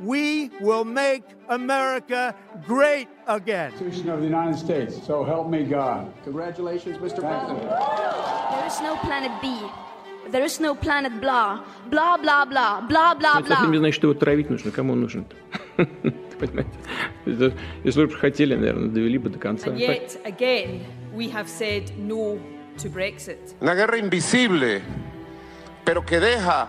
we will make America great again. Constitution of the United States. So help me God. Congratulations, Mr. President. There is no planet B. There is no planet blah. Blah, blah, blah. Blah, blah, Это совсем не blah. значит, что его травить нужно. Кому он нужен Понимаете? Это- Если бы хотели, наверное, довели бы до конца. And yet, again, we have said no to Brexit. Una guerra invisible, pero que deja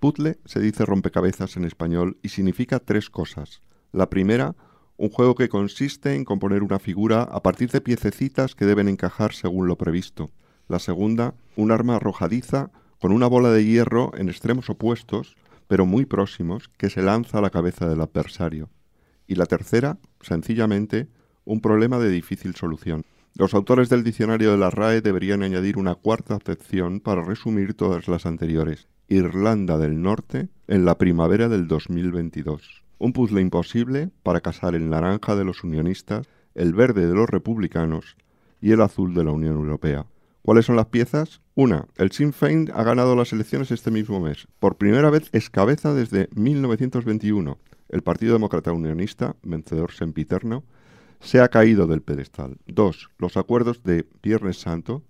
Puzzle se dice rompecabezas en español y significa tres cosas. La primera, un juego que consiste en componer una figura a partir de piececitas que deben encajar según lo previsto. La segunda, un arma arrojadiza con una bola de hierro en extremos opuestos, pero muy próximos, que se lanza a la cabeza del adversario. Y la tercera, sencillamente, un problema de difícil solución. Los autores del diccionario de la RAE deberían añadir una cuarta acepción para resumir todas las anteriores. Irlanda del Norte en la primavera del 2022. Un puzzle imposible para casar el naranja de los unionistas, el verde de los republicanos y el azul de la Unión Europea. ¿Cuáles son las piezas? Una, el Sinn Féin ha ganado las elecciones este mismo mes. Por primera vez es cabeza desde 1921. El Partido Demócrata Unionista, vencedor sempiterno, se ha caído del pedestal. Dos, los acuerdos de Viernes Santo,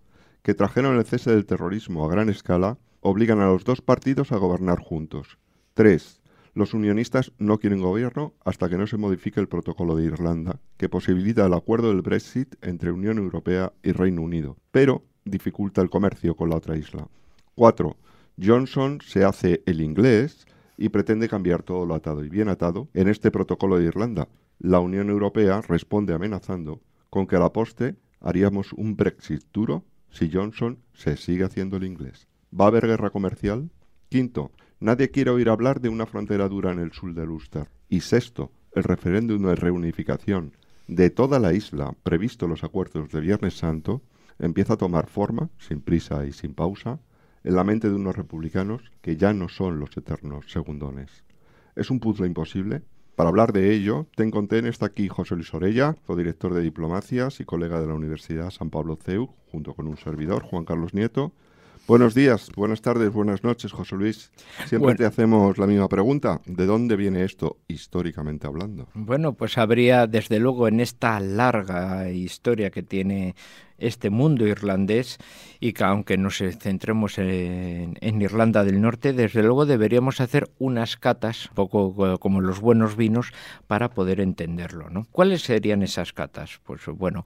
que trajeron el cese del terrorismo a gran escala, obligan a los dos partidos a gobernar juntos. Tres, los unionistas no quieren gobierno hasta que no se modifique el protocolo de Irlanda, que posibilita el acuerdo del Brexit entre Unión Europea y Reino Unido, pero dificulta el comercio con la otra isla. 4. Johnson se hace el inglés y pretende cambiar todo lo atado y bien atado en este protocolo de Irlanda. La Unión Europea responde amenazando con que a la poste haríamos un Brexit duro si Johnson se sigue haciendo el inglés. ¿Va a haber guerra comercial? Quinto, nadie quiere oír hablar de una frontera dura en el sur del Ulster. Y sexto, el referéndum de reunificación de toda la isla, previsto en los acuerdos de Viernes Santo, empieza a tomar forma, sin prisa y sin pausa, en la mente de unos republicanos que ya no son los eternos segundones. ¿Es un puzzle imposible? Para hablar de ello, ten con ten está aquí José Luis Orella, codirector de Diplomacias y colega de la Universidad San Pablo CEU, junto con un servidor, Juan Carlos Nieto. Buenos días, buenas tardes, buenas noches, José Luis. Siempre Bueno. te hacemos la misma pregunta. ¿De dónde viene esto históricamente hablando? Bueno, pues habría desde luego en esta larga historia que tiene este mundo irlandés y que aunque nos centremos en, en Irlanda del Norte, desde luego deberíamos hacer unas catas, un poco co- como los buenos vinos, para poder entenderlo. ¿no? ¿Cuáles serían esas catas? Pues bueno,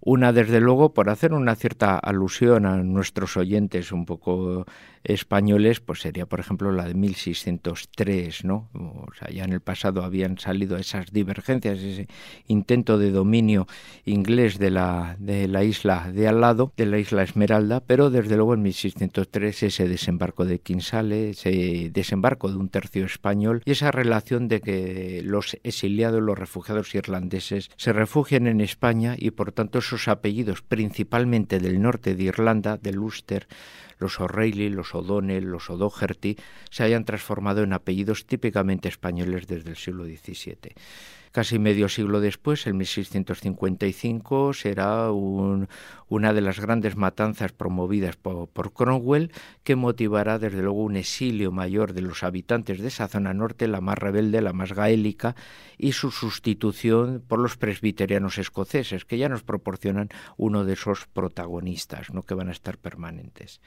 una, desde luego, por hacer una cierta alusión a nuestros oyentes un poco españoles, pues sería, por ejemplo, la de 1603, ¿no? O sea, ya en el pasado habían salido esas divergencias, ese intento de dominio inglés de la, de la isla de al lado, de la isla Esmeralda, pero desde luego en 1603 ese desembarco de Quinsale, ese desembarco de un tercio español y esa relación de que los exiliados, los refugiados irlandeses, se refugian en España y por tanto esos apellidos, principalmente del norte de Irlanda, del Ulster, los O'Reilly, los O'Donnell, los O'Doherty, se hayan transformado en apellidos típicamente españoles desde el siglo XVII. Casi medio siglo después, en 1655, será un- una de las grandes matanzas promovidas por, por Cromwell que motivará desde luego un exilio mayor de los habitantes de esa zona norte, la más rebelde, la más gaélica, y su sustitución por los presbiterianos escoceses, que ya nos proporcionan uno de esos protagonistas ¿no? que van a estar permanentes.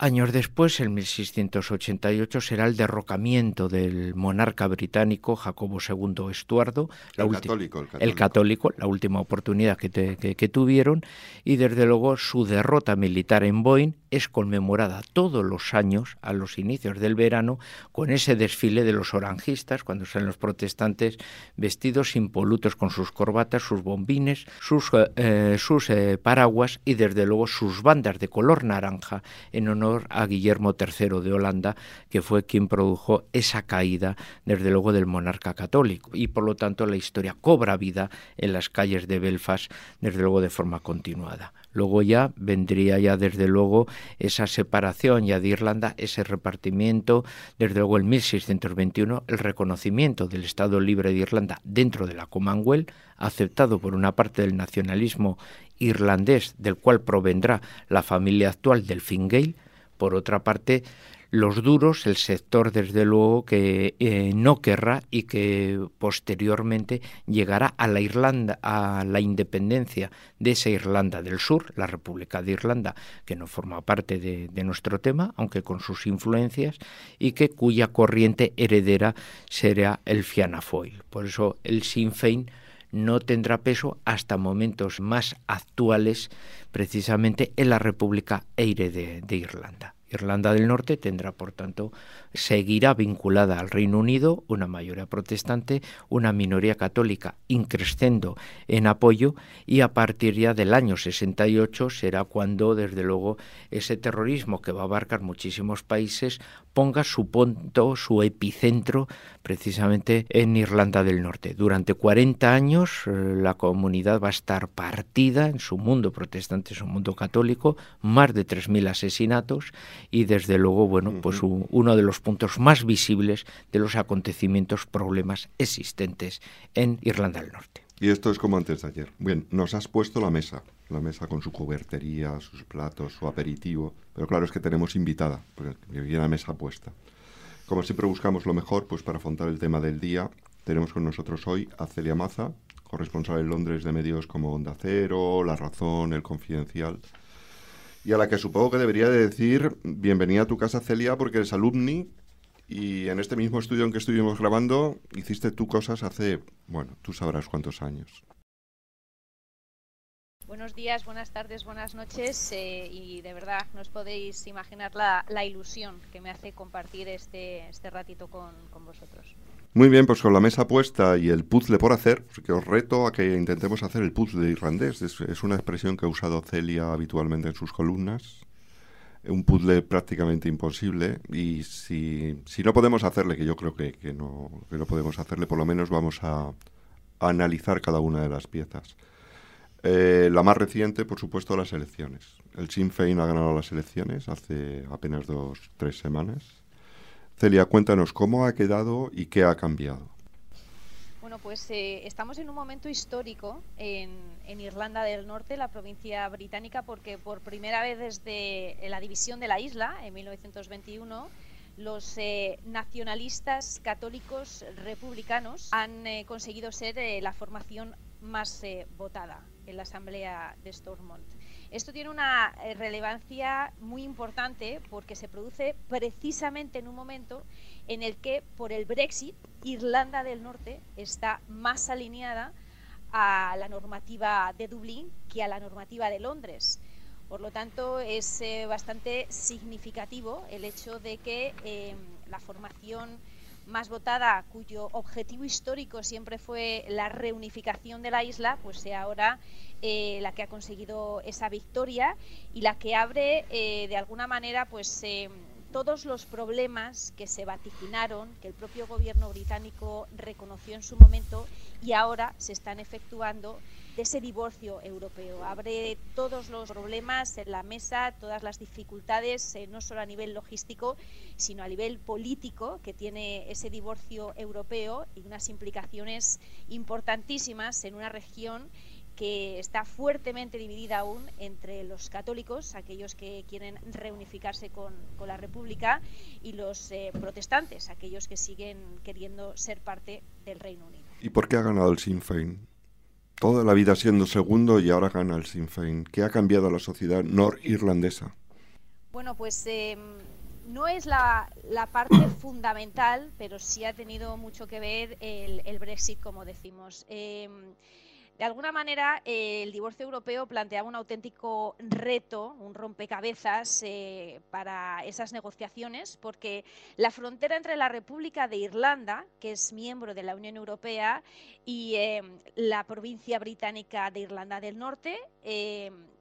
Años después, en 1688, será el derrocamiento del monarca británico Jacobo II Estuardo, El ulti- católico, el el católico. católico, la última oportunidad que, te- que- que tuvieron, y desde luego su derrota militar en Boyne es conmemorada todos los años, a los inicios del verano, con ese desfile de los orangistas, cuando salen los protestantes vestidos impolutos con sus corbatas, sus bombines, sus, eh, sus eh, paraguas y desde luego sus bandas de color naranja en honor a Guillermo III de Holanda, que fue quien produjo esa caída, desde luego, del monarca católico. Y por lo tanto la historia cobra vida en las calles de Belfast, desde luego, de forma continuada. Luego ya vendría ya desde luego esa separación ya de Irlanda, ese repartimiento, desde luego en 1621 el reconocimiento del Estado libre de Irlanda dentro de la Commonwealth, aceptado por una parte del nacionalismo irlandés del cual provendrá la familia actual del Fingale, por otra parte los duros, el sector desde luego que eh, no querrá y que posteriormente llegará a la Irlanda, a la independencia de esa Irlanda del Sur, la República de Irlanda, que no forma parte de, nuestro tema, aunque con sus influencias, y que cuya corriente heredera será el Fianna Fáil. Por eso el Sinn Féin no tendrá peso hasta momentos más actuales, precisamente en la República Eire de, Irlanda. Irlanda del Norte tendrá, por tanto, seguirá vinculada al Reino Unido, una mayoría protestante, una minoría católica increscendo en apoyo y a partir ya del año 68 será cuando, desde luego, ese terrorismo que va a abarcar muchísimos países ponga su punto, su epicentro precisamente en Irlanda del Norte. Durante 40 años eh, la comunidad va a estar partida en su mundo protestante, en su mundo católico, más de 3.000 asesinatos y desde luego, bueno, pues un, uno de los puntos más visibles de los acontecimientos, problemas existentes en Irlanda del Norte. Y esto es como antes de ayer. Bien, nos has puesto la mesa, la mesa con su cubertería, sus platos, su aperitivo, pero claro es que tenemos invitada, porque viene la mesa puesta. Como siempre buscamos lo mejor, pues para afrontar el tema del día, tenemos con nosotros hoy a Celia Maza, corresponsal en Londres de medios como Onda Cero, La Razón, El Confidencial, y a la que supongo que debería de decir bienvenida a tu casa Celia porque eres alumni y en este mismo estudio en que estuvimos grabando hiciste tú cosas hace, bueno, tú sabrás cuántos años. Buenos días, buenas tardes, buenas noches eh, y de verdad no os podéis imaginar la, la, ilusión que me hace compartir este, este ratito con, con, vosotros. Muy bien, pues con la mesa puesta y el puzzle por hacer, que os reto a que intentemos hacer el puzzle irlandés. Es, es una expresión que ha usado Celia habitualmente en sus columnas. Un puzzle prácticamente imposible y si, si no podemos hacerle, que yo creo que, que, no, que no podemos hacerle, por lo menos vamos a, analizar cada una de las piezas. Eh, la más reciente, por supuesto, las elecciones. El Sinn Féin ha ganado las elecciones hace apenas dos, tres semanas. Celia, cuéntanos cómo ha quedado y qué ha cambiado. Bueno, pues eh, estamos en un momento histórico en, Irlanda del Norte, la provincia británica, porque por primera vez desde la división de la isla, en 1921, los eh, nacionalistas católicos republicanos han eh, conseguido ser eh, la formación más votada en la Asamblea de Stormont. Esto tiene una relevancia muy importante porque se produce precisamente en un momento en el que por el Brexit Irlanda del Norte está más alineada a la normativa de Dublín que a la normativa de Londres. Por lo tanto, es eh, bastante significativo el hecho de que eh, la formación más votada, cuyo objetivo histórico siempre fue la reunificación de la isla, pues sea ahora eh, la que ha conseguido esa victoria y la que abre de alguna manera pues todos los problemas que se vaticinaron, que el propio gobierno británico reconoció en su momento y ahora se están efectuando de ese divorcio europeo. Abre todos los problemas en la mesa, todas las dificultades, eh, no solo a nivel logístico, sino a nivel político que tiene ese divorcio europeo y unas implicaciones importantísimas en una región que está fuertemente dividida aún entre los católicos, aquellos que quieren reunificarse con, con la República, y los eh, protestantes, aquellos que siguen queriendo ser parte del Reino Unido. ¿Y por qué ha ganado el Sinn Féin? Toda la vida siendo segundo y ahora gana el Sinn Féin. ¿Qué ha cambiado la sociedad norirlandesa? Bueno, pues eh, no es la, la, parte fundamental, pero sí ha tenido mucho que ver el, el Brexit, como decimos. Eh, de alguna manera, eh, el divorcio europeo planteaba un auténtico reto, un rompecabezas eh, para esas negociaciones, porque la frontera entre la República de Irlanda, que es miembro de la Unión Europea, y eh, la provincia británica de Irlanda del Norte,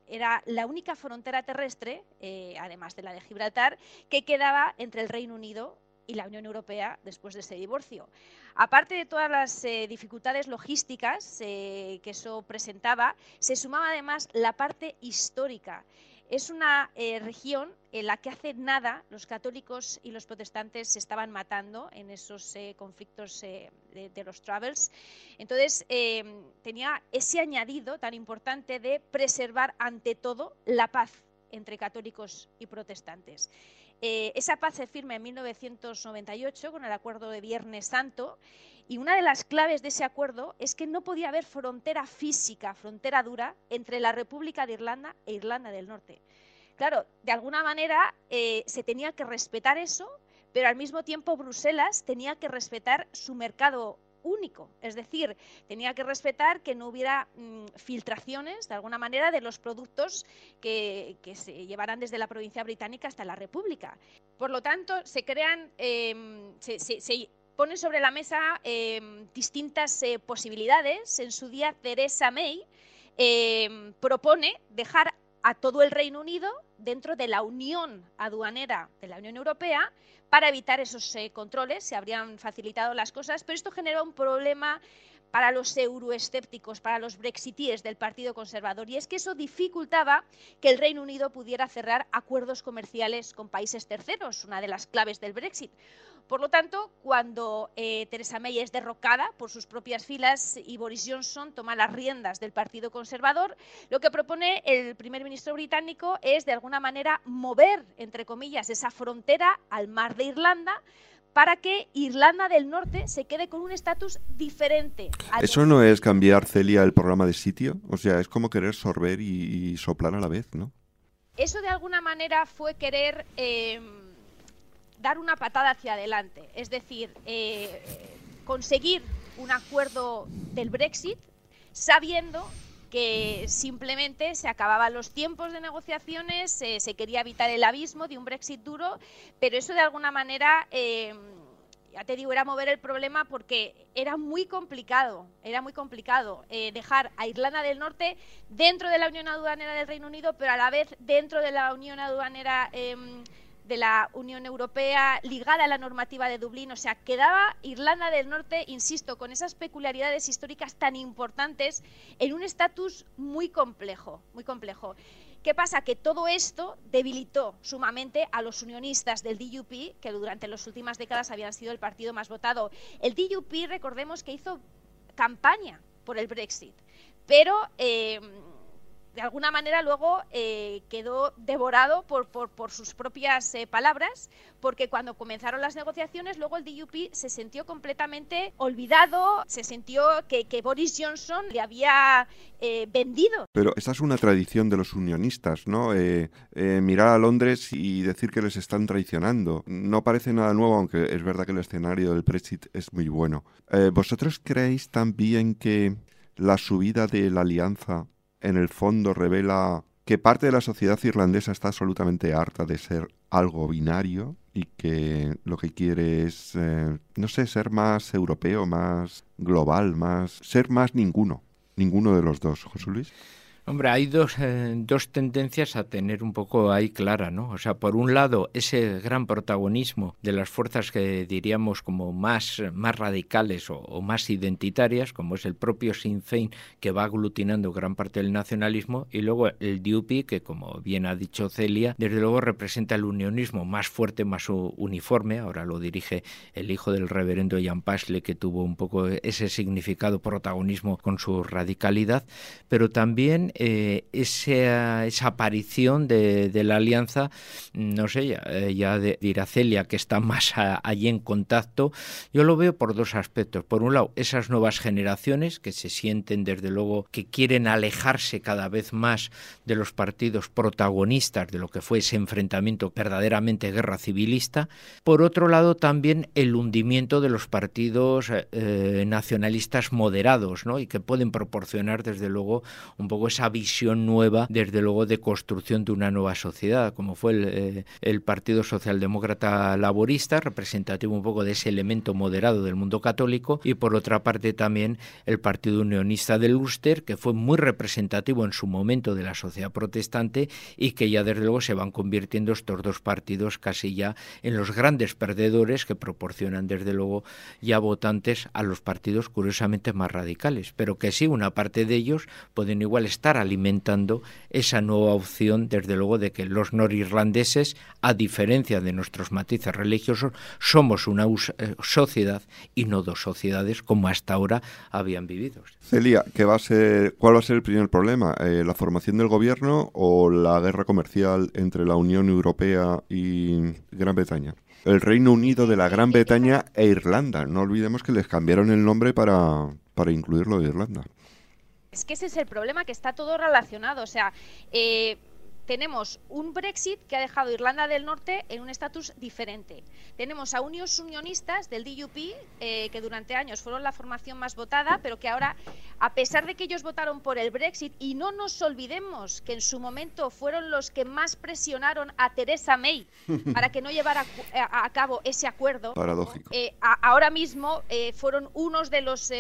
era la única frontera terrestre, eh, además de la de Gibraltar, que quedaba entre el Reino Unido y la Unión Europea después de ese divorcio. Aparte de todas las eh, dificultades logísticas que eso presentaba, se sumaba además la parte histórica. Es una eh, región en la que hace nada los católicos y los protestantes se estaban matando en esos eh, conflictos eh, de, los Travels. Entonces, tenía ese añadido tan importante de preservar ante todo la paz entre católicos y protestantes. Esa paz se firma en 1998 con el Acuerdo de Viernes Santo y una de las claves de ese acuerdo es que no podía haber frontera física, frontera dura, entre la República de Irlanda e Irlanda del Norte. Claro, de alguna manera eh, se tenía que respetar eso, pero al mismo tiempo Bruselas tenía que respetar su mercado único, es decir, tenía que respetar que no hubiera mm, filtraciones de alguna manera de los productos que, se llevaran desde la provincia británica hasta la República. Por lo tanto, se crean, em, se, pone sobre la mesa em, distintas eh, posibilidades. En su día, Theresa May em, propone dejar a todo el Reino Unido dentro de la Unión Aduanera de la Unión Europea para evitar esos eh, controles, se habrían facilitado las cosas, pero esto genera un problema para los euroescépticos, para los brexitíes del Partido Conservador, y es que eso dificultaba que el Reino Unido pudiera cerrar acuerdos comerciales con países terceros, una de las claves del Brexit. Por lo tanto, cuando eh, Theresa May es derrocada por sus propias filas y Boris Johnson toma las riendas del Partido Conservador, lo que propone el primer ministro británico es, de alguna manera, mover, entre comillas, esa frontera al mar de Irlanda para que Irlanda del Norte se quede con un estatus diferente. Eso no es cambiar, Celia, el programa de sitio. O sea, es como querer sorber y, soplar a la vez, ¿no? Eso de alguna manera fue querer... Eh, dar una patada hacia adelante, es decir, eh, conseguir un acuerdo del Brexit sabiendo que simplemente se acababan los tiempos de negociaciones, se quería evitar el abismo de un Brexit duro, pero eso de alguna manera, eh, ya te digo, era mover el problema porque era muy complicado, era muy complicado eh, dejar a Irlanda del Norte dentro de la Unión Aduanera del Reino Unido, pero a la vez dentro de la Unión Aduanera em, de la Unión Europea ligada a la normativa de Dublín. O sea, quedaba Irlanda del Norte, insisto, con esas peculiaridades históricas tan importantes en un estatus muy complejo, muy complejo. ¿Qué pasa? Que todo esto debilitó sumamente a los unionistas del DUP, que durante las últimas décadas habían sido el partido más votado. El DUP, recordemos que hizo campaña por el Brexit, pero eh, de alguna manera luego eh, quedó devorado por, por, sus propias eh, palabras, porque cuando comenzaron las negociaciones, luego el DUP se sintió completamente olvidado, se sintió que, Boris Johnson le había eh, vendido. Pero esa es una tradición de los unionistas, ¿no? mirar a Londres y decir que les están traicionando. No parece nada nuevo, aunque es verdad que el escenario del Brexit es muy bueno. ¿Vosotros creéis también que la subida de la alianza en el fondo revela que parte de la sociedad irlandesa está absolutamente harta de ser algo binario y que lo que quiere es, eh, no sé, ser más europeo, más global, más ser más ninguno, ninguno de los dos, José Luis. Hombre, hay dos, eh, dos tendencias a tener un poco ahí clara, ¿no? O sea, por un lado, ese gran protagonismo de las fuerzas que diríamos como más, más radicales o, más identitarias, como es el propio Sinn Féin, que va aglutinando gran parte del nacionalismo, y luego el DUP, que como bien ha dicho Celia, desde luego representa el unionismo más fuerte, más uniforme, ahora lo dirige el hijo del reverendo Jan Pasle, que tuvo un poco ese significado protagonismo con su radicalidad, pero también eh, esa, aparición de, la alianza, no sé, ya, eh, ya de, Iracelia, que está más allí en contacto, yo lo veo por dos aspectos. Por un lado, esas nuevas generaciones que se sienten, desde luego, que quieren alejarse cada vez más de los partidos protagonistas de lo que fue ese enfrentamiento verdaderamente guerra civilista. Por otro lado, también el hundimiento de los partidos eh, nacionalistas moderados, ¿no? Y que pueden proporcionar, desde luego, un poco esa visión nueva, desde luego, de construcción de una nueva sociedad, como fue el, eh, el Partido Socialdemócrata Laborista, representativo un poco de ese elemento moderado del mundo católico, y por otra parte también el Partido Unionista del Ulster, que fue muy representativo en su momento de la sociedad protestante y que ya desde luego se van convirtiendo estos dos partidos casi ya en los grandes perdedores que proporcionan desde luego ya votantes a los partidos curiosamente más radicales, pero que sí una parte de ellos pueden igual estar alimentando esa nueva opción desde luego de que los norirlandeses, a diferencia de nuestros matices religiosos, somos una eh, sociedad y no dos sociedades como hasta ahora habían vivido. Celia, ¿qué va a ser, ¿cuál va a ser el primer problema? Eh, ¿La formación del gobierno o la guerra comercial entre la Unión Europea y Gran Bretaña? El Reino Unido de la Gran Bretaña e Irlanda. No olvidemos que les cambiaron el nombre para, para incluirlo de Irlanda. Es que ese es el problema, que está todo relacionado. O sea, eh, tenemos un Brexit que ha dejado a Irlanda del Norte en un estatus diferente. Tenemos a unos unionistas del DUP, eh, que durante años fueron la formación más votada, pero que ahora, a pesar de que ellos votaron por el Brexit, y no nos olvidemos que en su momento fueron los que más presionaron a Theresa May para que no llevara a, cabo ese acuerdo, eh, ahora mismo eh, fueron unos de los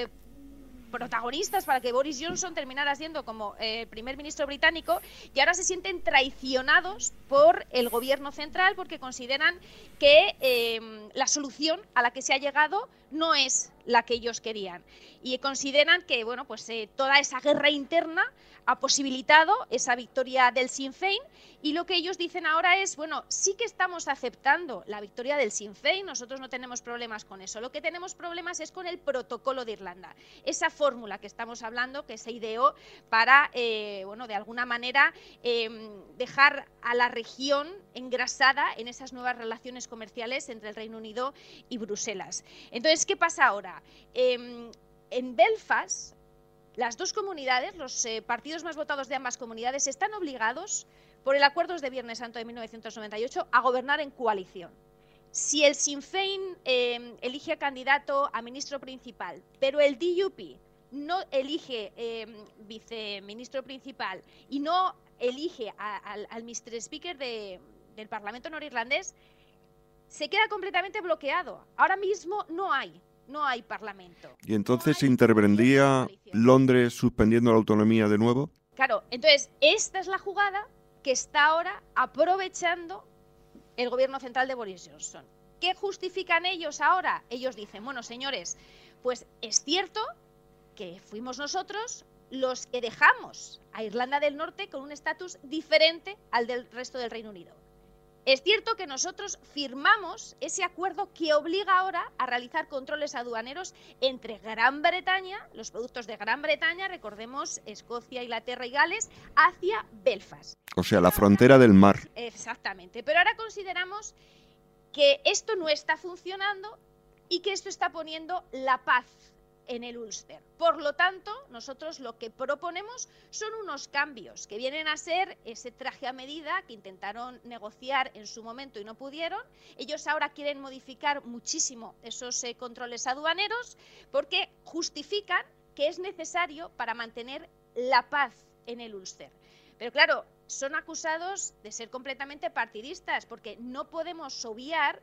protagonistas para que Boris Johnson terminara siendo como eh, primer ministro británico y ahora se sienten traicionados por el gobierno central porque consideran que eh, la solución a la que se ha llegado no es la que ellos querían y consideran que bueno pues eh, toda esa guerra interna ha posibilitado esa victoria del Sinn Féin y lo que ellos dicen ahora es, bueno, sí que estamos aceptando la victoria del Sinn Féin, nosotros no tenemos problemas con eso, lo que tenemos problemas es con el protocolo de Irlanda, esa fórmula que estamos hablando que se ideó para, eh, bueno, de alguna manera em, dejar a la región engrasada en esas nuevas relaciones comerciales entre el Reino Unido y Bruselas. Entonces, ¿qué pasa ahora? Em, en Belfast las dos comunidades, los eh, partidos más votados de ambas comunidades, están obligados por el Acuerdo de Viernes Santo de 1998 a gobernar en coalición. Si el Sinn Féin em, elige a candidato a ministro principal, pero el DUP no elige eh, viceministro principal y no elige al, Mr. Speaker del Parlamento norirlandés, se queda completamente bloqueado. Ahora mismo no hay no hay parlamento. ¿Y entonces intervendría Londres suspendiendo la autonomía de nuevo? Claro, entonces esta es la jugada que está ahora aprovechando el gobierno central de Boris Johnson. ¿Qué justifican ellos ahora? Ellos dicen, bueno, señores, pues es cierto que fuimos nosotros los que dejamos a Irlanda del Norte con un estatus diferente al del resto del Reino Unido. Es cierto que nosotros firmamos ese acuerdo que obliga ahora a realizar controles aduaneros entre Gran Bretaña, los productos de Gran Bretaña, recordemos Escocia, Inglaterra y Gales, hacia Belfast. O sea, la frontera del mar. Exactamente. Pero ahora consideramos que esto no está funcionando y que esto está poniendo la paz en el Ulster. Por lo tanto, nosotros lo que proponemos son unos cambios que vienen a ser ese traje a medida que intentaron negociar en su momento y no pudieron. Ellos ahora quieren modificar muchísimo esos eh, controles aduaneros porque justifican que es necesario para mantener la paz en el Ulster. Pero claro, son acusados de ser completamente partidistas porque no podemos obviar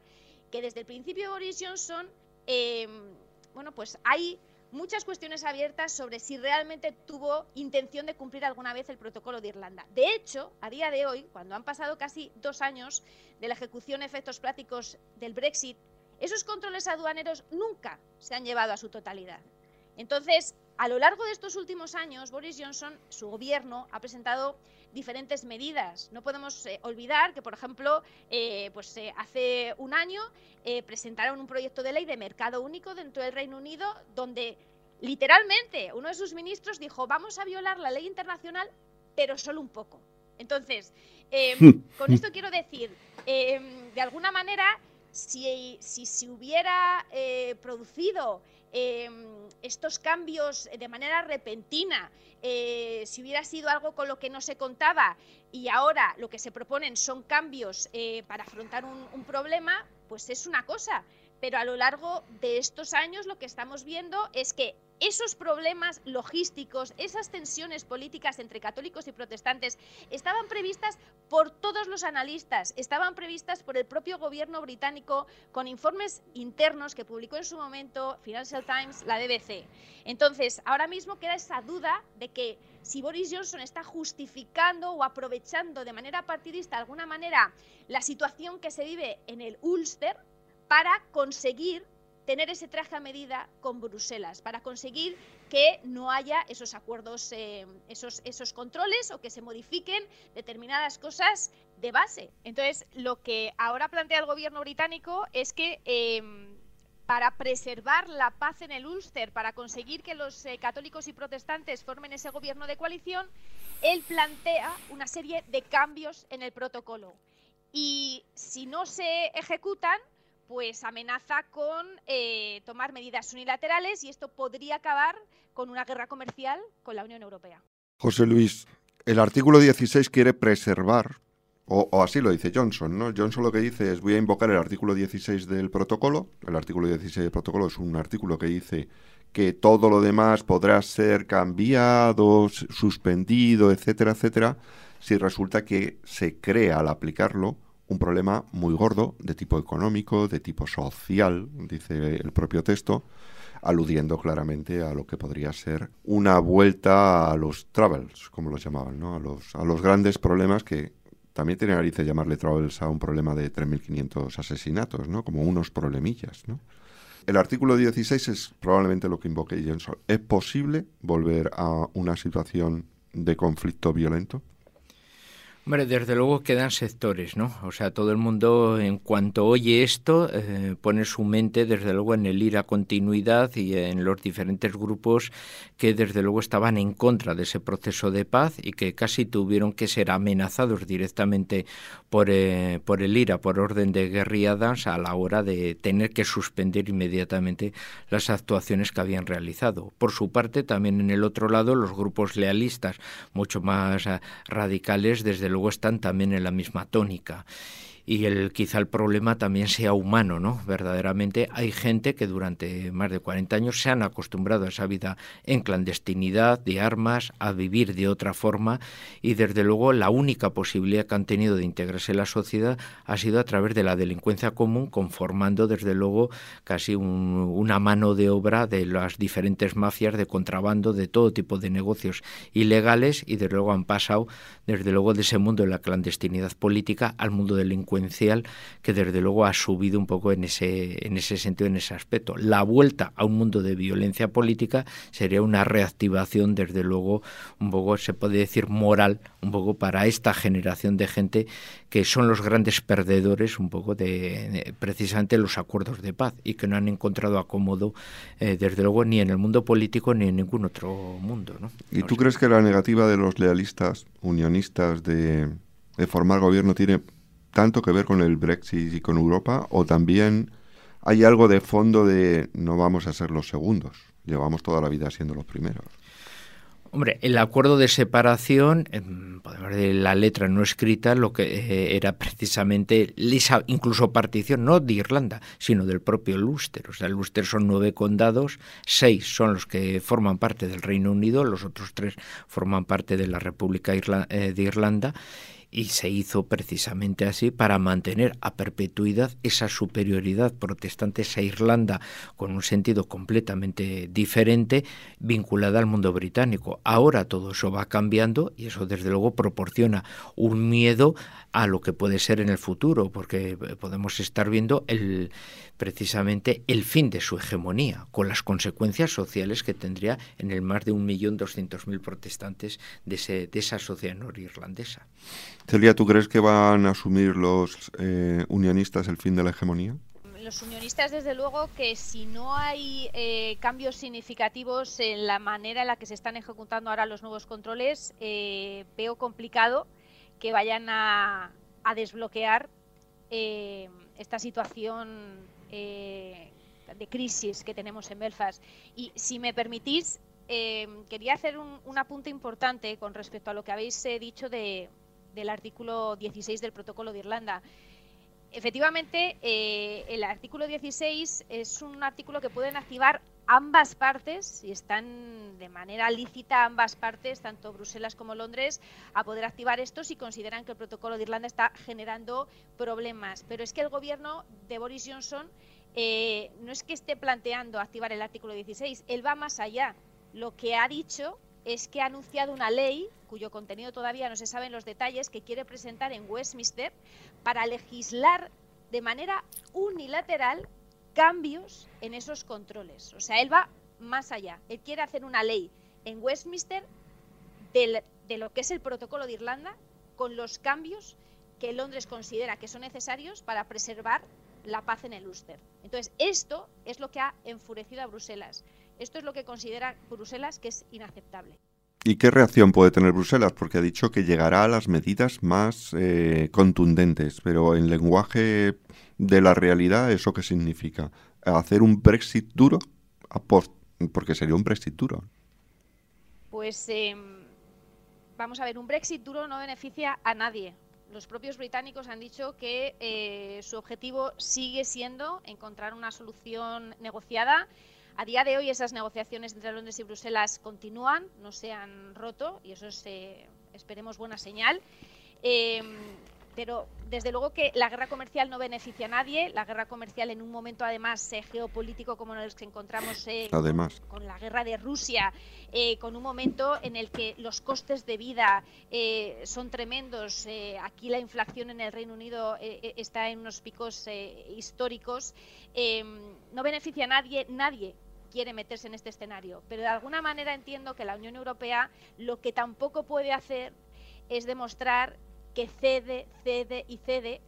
que desde el principio Boris Johnson, eh, bueno, pues hay muchas cuestiones abiertas sobre si realmente tuvo intención de cumplir alguna vez el protocolo de Irlanda. De hecho, a día de hoy, cuando han pasado casi dos años de la ejecución de efectos prácticos del Brexit, esos controles aduaneros nunca se han llevado a su totalidad. Entonces, a lo largo de estos últimos años, Boris Johnson, su gobierno, ha presentado diferentes medidas. No podemos eh, olvidar que, por ejemplo, eh, pues, eh, hace un año presentaron un proyecto de ley de mercado único dentro del Reino Unido donde literalmente uno de sus ministros dijo vamos a violar la ley internacional, pero solo un poco. Entonces, em, con esto quiero decir, em, de alguna manera, si, se hubiera producido Em, estos cambios de manera repentina, eh, si hubiera sido algo con lo que no se contaba y ahora lo que se proponen son cambios eh, para afrontar un, problema, pues es una cosa. Pero a lo largo de estos años lo que estamos viendo es que esos problemas logísticos, esas tensiones políticas entre católicos y protestantes estaban previstas por todos los analistas, estaban previstas por el propio gobierno británico con informes internos que publicó en su momento Financial Times, la BBC. Entonces, ahora mismo queda esa duda de que si Boris Johnson está justificando o aprovechando de manera partidista de alguna manera la situación que se vive en el Ulster, para conseguir tener ese traje a medida con Bruselas, para conseguir que no haya esos acuerdos, eh, esos, esos controles o que se modifiquen determinadas cosas de base. Entonces, lo que ahora plantea el gobierno británico es que em, para preservar la paz en el Ulster, para conseguir que los eh, católicos y protestantes formen ese gobierno de coalición, él plantea una serie de cambios en el protocolo. Y si no se ejecutan, pues amenaza con eh, tomar medidas unilaterales y esto podría acabar con una guerra comercial con la Unión Europea. José Luis, el artículo 16 quiere preservar, o, así lo dice Johnson, ¿no? Johnson lo que dice es voy a invocar el artículo 16 del protocolo. El artículo 16 del protocolo es un artículo que dice que todo lo demás podrá ser cambiado, suspendido, etcétera, etcétera, si resulta que se crea al aplicarlo un problema muy gordo de tipo económico, de tipo social, dice el propio texto, aludiendo claramente a lo que podría ser una vuelta a los travels, como los llamaban, ¿no? a, los, a los grandes problemas que también tiene narices llamarle travels a un problema de 3.500 asesinatos, ¿no? como unos problemillas. ¿no? El artículo 16 es probablemente lo que invoque Johnson. ¿Es posible volver a una situación de conflicto violento? Hombre, desde luego quedan sectores, ¿no? O sea, todo el mundo, en cuanto oye esto, eh, pone su mente, desde luego, en el ir a continuidad y en los diferentes grupos que, desde luego, estaban en contra de ese proceso de paz y que casi tuvieron que ser amenazados directamente por, eh, por el IRA, por orden de guerrilladas, a la hora de tener que suspender inmediatamente las actuaciones que habían realizado. Por su parte, también en el otro lado, los grupos lealistas, mucho más eh, radicales, desde luego están también en la misma tónica y el quizá el problema también sea humano, ¿no? Verdaderamente hay gente que durante más de 40 años se han acostumbrado a esa vida en clandestinidad, de armas, a vivir de otra forma y desde luego la única posibilidad que han tenido de integrarse en la sociedad ha sido a través de la delincuencia común, conformando desde luego casi una mano de obra de las diferentes mafias de contrabando, de todo tipo de negocios ilegales y desde luego han pasado desde luego de ese mundo de la clandestinidad política al mundo que desde luego ha subido un poco en ese, en ese sentido, en ese aspecto. La vuelta a un mundo de violencia política sería una reactivación, desde luego, un poco, se puede decir, moral, un poco para esta generación de gente que son los grandes perdedores un poco de, precisamente los acuerdos de paz y que no han encontrado acomodo, eh, desde luego, ni en el mundo político ni en ningún otro mundo. ¿no? ¿Y tú crees que la negativa de los lealistas, unionistas, de, de formar gobierno tiene tanto que ver con el Brexit y con Europa o también hay algo de fondo de no vamos a ser los segundos, llevamos toda la vida siendo los primeros? Hombre, el acuerdo de separación, podemos la letra no escrita, lo que eh, era precisamente incluso partición, no de Irlanda, sino del propio Ulster. O sea, el Ulster son nueve condados, seis son los que forman parte del Reino Unido, los otros tres forman parte de la República eh, de Irlanda y se hizo precisamente así para mantener a perpetuidad esa superioridad protestante, esa Irlanda con un sentido completamente diferente vinculada al mundo británico. Ahora todo eso va cambiando y eso desde luego proporciona un miedo a lo que puede ser en el futuro, porque podemos estar viendo el precisamente el fin de su hegemonía, con las consecuencias sociales que tendría en el más de un millón doscientos mil protestantes de, ese, de esa sociedad norirlandesa. Celia, ¿tú crees que van a asumir los eh, unionistas el fin de la hegemonía? los unionistas, desde luego, que si no hay eh, cambios significativos en la manera en la que se están ejecutando ahora los nuevos controles, eh, veo complicado que vayan a, desbloquear esta situación de crisis que tenemos en Belfast. Y si me permitís, quería hacer un, apunte importante con respecto a lo que habéis dicho de, del artículo 16 del Protocolo de Irlanda. efectivamente, eh, el artículo 16 es un artículo que pueden activar ambas partes, y están de manera lícita ambas partes, tanto Bruselas como Londres, a poder activar esto si consideran que el protocolo de Irlanda está generando problemas. Pero es que el gobierno de Boris Johnson eh, no es que esté planteando activar el artículo 16, él va más allá. Lo que ha dicho es que ha anunciado una ley cuyo contenido todavía no se saben los detalles que quiere presentar en Westminster para legislar de manera unilateral cambios en esos controles. O sea, él va más allá. Él quiere hacer una ley en Westminster de lo que es el protocolo de Irlanda con los cambios que Londres considera que son necesarios para preservar la paz en el Ulster. Entonces, esto es lo que ha enfurecido a Bruselas. Esto es lo que considera Bruselas que es inaceptable. ¿Y qué reacción puede tener Bruselas? Porque ha dicho que llegará a las medidas más eh, contundentes, pero en lenguaje de la realidad, ¿eso qué significa? ¿Hacer un Brexit duro? Porque sería un Brexit duro. Pues em, vamos a ver, un Brexit duro no beneficia a nadie. Los propios británicos han dicho que eh, su objetivo sigue siendo encontrar una solución negociada. A día de hoy esas negociaciones entre Londres y Bruselas continúan, no se han roto y eso es, eh, esperemos, buena señal. Em, pero desde luego que la guerra comercial no beneficia a nadie, la guerra comercial en un momento además eh, geopolítico como en el que encontramos eh, Con, la guerra de Rusia, eh, con un momento en el que los costes de vida son tremendos, aquí la inflación en el Reino Unido está en unos picos históricos, no beneficia a nadie, nadie quiere meterse en este escenario, pero de alguna manera entiendo que la Unión Europea lo que tampoco puede hacer es demostrar que cede, cede y cede,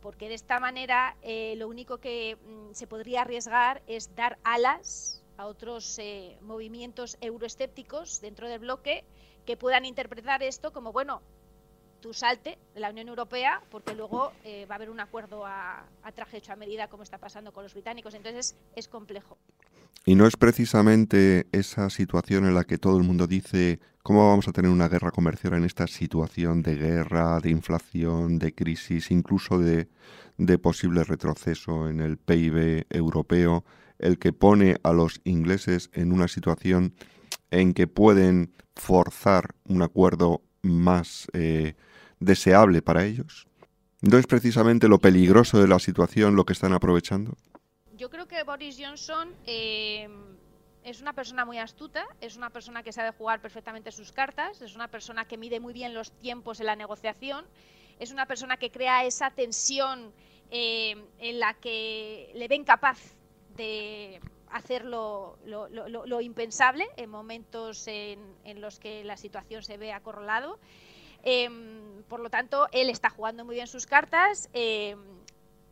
porque de esta manera eh, lo único que mm, se podría arriesgar es dar alas a otros eh, movimientos euroescépticos dentro del bloque que puedan interpretar esto como, bueno, tú salte de la Unión Europea porque luego eh, va a haber un acuerdo a, a traje hecho a medida como está pasando con los británicos. Entonces es complejo. Y no es precisamente esa situación en la que todo el mundo dice cómo vamos a tener una guerra comercial en esta situación de guerra, de inflación, de crisis, incluso de, posible retroceso en el PIB europeo, el que pone a los ingleses en una situación en que pueden forzar un acuerdo más eh, deseable para ellos. ¿No es precisamente lo peligroso de la situación lo que están aprovechando? Yo creo que Boris Johnson eh, es una persona muy astuta, es una persona que sabe jugar perfectamente sus cartas, es una persona que mide muy bien los tiempos en la negociación, es una persona que crea esa tensión eh, en la que le ven capaz de hacer lo, impensable en momentos en, los que la situación se ve acorralado. Em, por lo tanto, él está jugando muy bien sus cartas. Em,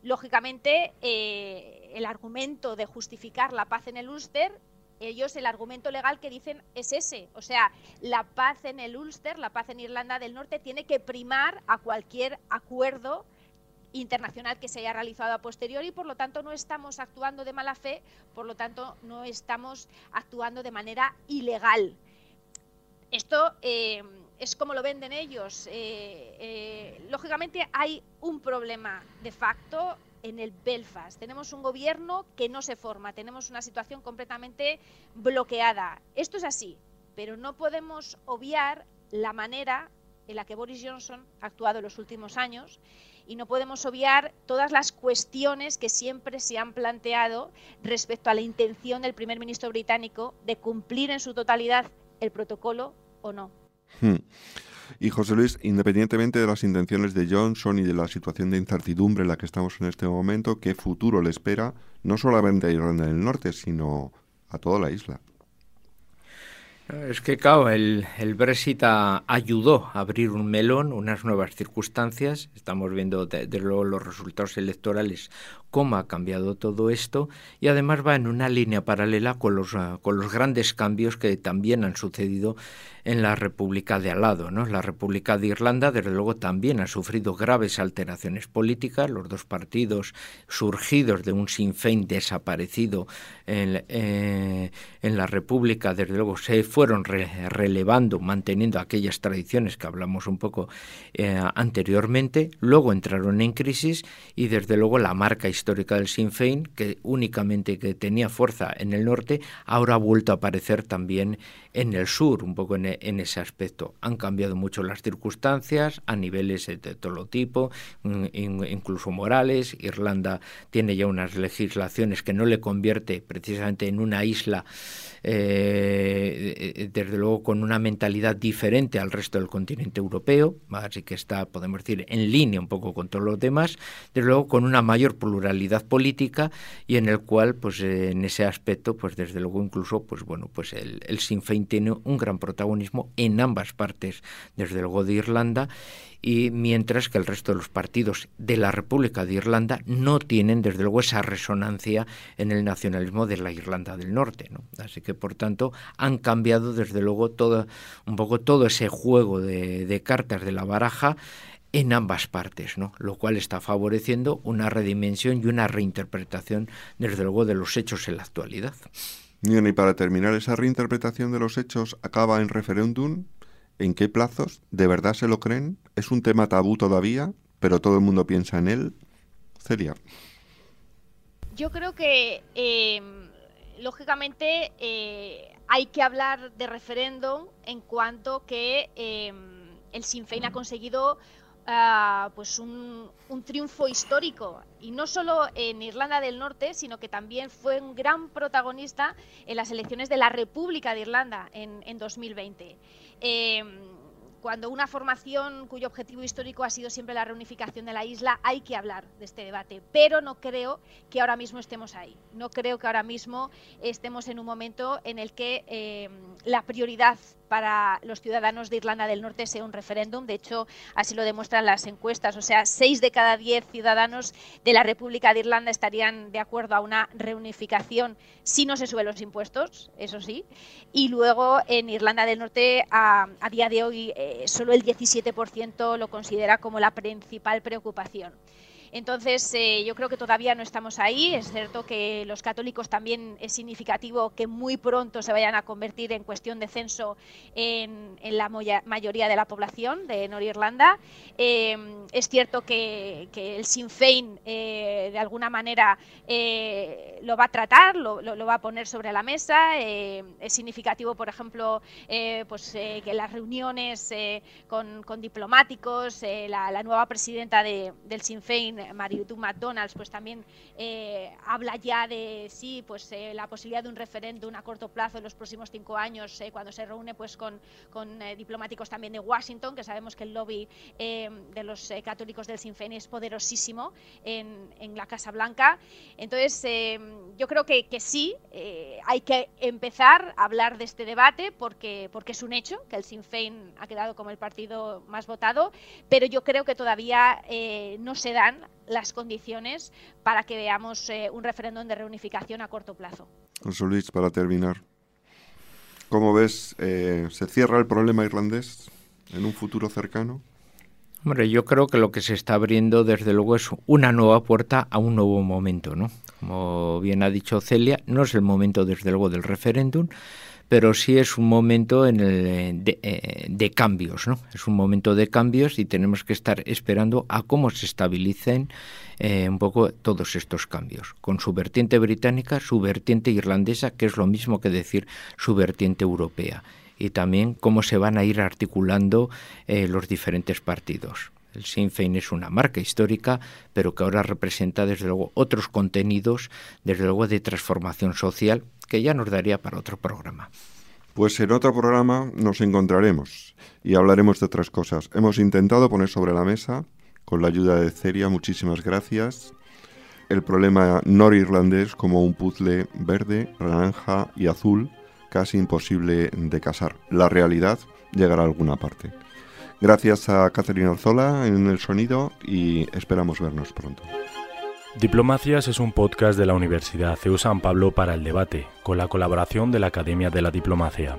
lógicamente, eh, el argumento de justificar la paz en el Ulster, ellos el argumento legal que dicen es ese. O sea, la paz en el Ulster, la paz en Irlanda del Norte, tiene que primar a cualquier acuerdo internacional que se haya realizado a posteriori por lo tanto no estamos actuando de mala fe, por lo tanto no estamos actuando de manera ilegal. Esto eh, es como lo venden ellos. Eh, eh, lógicamente hay un problema de facto en el Belfast. Tenemos un gobierno que no se forma, tenemos una situación completamente bloqueada. Esto es así, pero no podemos obviar la manera en la que Boris Johnson ha actuado en los últimos años y no podemos obviar todas las cuestiones que siempre se han planteado respecto a la intención del primer ministro británico de cumplir en su totalidad el protocolo o no. Hmm. Y José Luis, independientemente de las intenciones de Johnson y de la situación de incertidumbre en la que estamos en este momento, ¿qué futuro le espera no solamente a Irlanda del Norte, sino a toda la isla? Es que, claro, el, el, Brexit ayudó a abrir un melón, unas nuevas circunstancias. Estamos viendo desde luego los resultados electorales, cómo ha cambiado todo esto, y además va en una línea paralela con los, con los grandes cambios que también han sucedido en la República de al lado. ¿no? La República de Irlanda, desde luego, también ha sufrido graves alteraciones políticas. Los dos partidos surgidos de un Sinn Féin desaparecido en, eh, en la República, desde luego, se fueron relevando, manteniendo aquellas tradiciones que hablamos un poco eh, anteriormente, luego entraron en crisis y desde luego la marca histórica del Sinn Féin, que únicamente que tenía fuerza en el norte, ahora ha vuelto a aparecer también en el sur, un poco en, ese aspecto. Han cambiado mucho las circunstancias a niveles de todo tipo, incluso morales. Irlanda tiene ya unas legislaciones que no le convierte precisamente en una isla eh, desde luego con una mentalidad diferente al resto del continente europeo, así que está, podemos decir, en línea un poco con todos los demás, desde luego con una mayor pluralidad política y en el cual, pues en ese aspecto, pues desde luego incluso, pues bueno, pues el, el Sinn Féin tiene un gran protagonismo en ambas partes, desde luego de Irlanda y mientras que el resto de los partidos de la República de Irlanda no tienen desde luego esa resonancia en el nacionalismo de la Irlanda del Norte, ¿no? Así que por tanto han cambiado desde luego todo un poco todo ese juego de, de cartas de la baraja en ambas partes, ¿no? lo cual está favoreciendo una redimensión y una reinterpretación, desde luego, de los hechos en la actualidad. Y para terminar, esa reinterpretación de los hechos acaba en referéndum ¿En qué plazos? ¿De verdad se lo creen? ¿Es un tema tabú todavía? ¿Pero todo el mundo piensa en él? Celia. Yo creo que, em, lógicamente, eh, hay que hablar de referéndum en cuanto que em, el Sinn Féin ha conseguido ah, pues un, triunfo histórico y no solo en Irlanda del Norte sino que también fue un gran protagonista en las elecciones de la República de Irlanda en, en 2020 eh, cuando una formación cuyo objetivo histórico ha sido siempre la reunificación de la isla, hay que hablar de este debate. Pero no creo que ahora mismo estemos ahí. No creo que ahora mismo estemos en un momento en el que eh, la prioridad para los ciudadanos de Irlanda del Norte sea un referéndum. De hecho, así lo demuestran las encuestas. O sea, seis de cada diez ciudadanos de la República de Irlanda estarían de acuerdo a una reunificación si no se suben los impuestos, eso sí. Y luego en Irlanda del Norte, a, día de hoy, eh, solo el 17% lo considera como la principal preocupación. Entonces, eh, yo creo que todavía no estamos ahí. Es cierto que los católicos también es significativo que muy pronto se vayan a convertir en cuestión de censo en, la mayoría de la población de Norirlanda. Eh, es cierto que, el Sinn Féin, eh, de alguna manera, lo va a tratar, lo, va a poner sobre la mesa. es significativo, por ejemplo, pues, que las reuniones con, diplomáticos, la, nueva presidenta del Sinn Féin, Mariutu McDonald's, pues también eh, habla ya de sí, pues eh, la posibilidad de un referéndum a corto plazo en los próximos cinco años, eh, cuando se reúne pues con, con diplomáticos también de Washington, que sabemos que el lobby de los católicos del Sinn Féin es poderosísimo en, en la Casa Blanca. Entonces, yo creo que, que sí, hay que empezar a hablar de este debate porque, porque es un hecho que el Sinn Féin ha quedado como el partido más votado, pero yo creo que todavía no se dan las condiciones para que veamos eh, un referéndum de reunificación a corto plazo. José Luis, para terminar, ¿cómo ves? Eh, ¿Se cierra el problema irlandés en un futuro cercano? Hombre, yo creo que lo que se está abriendo, desde luego, es una nueva puerta a un nuevo momento, ¿no? Como bien ha dicho Celia, no es el momento, desde luego, del referéndum, pero sí es un momento eh, eh, de, cambios, ¿no? Es un momento de cambios y tenemos que estar esperando a cómo se estabilicen eh, un poco todos estos cambios, con su vertiente británica, su vertiente irlandesa, que es lo mismo que decir su vertiente europea, y también cómo se van a ir articulando los diferentes partidos. El Sinn Féin es una marca histórica, pero que ahora representa desde luego otros contenidos, desde luego de transformación social, que ya nos daría para otro programa. Pues en otro programa nos encontraremos y hablaremos de otras cosas. Hemos intentado poner sobre la mesa, con la ayuda de Ceria, muchísimas gracias, el problema norirlandés como un puzzle verde, naranja y azul, casi imposible de casar. La realidad llegará a alguna parte. Gracias a Catherine Arzola en el sonido y esperamos vernos pronto. Diplomacias es un podcast de la Universidad CEU San Pablo para el debate, con la colaboración de la Academia de la Diplomacia.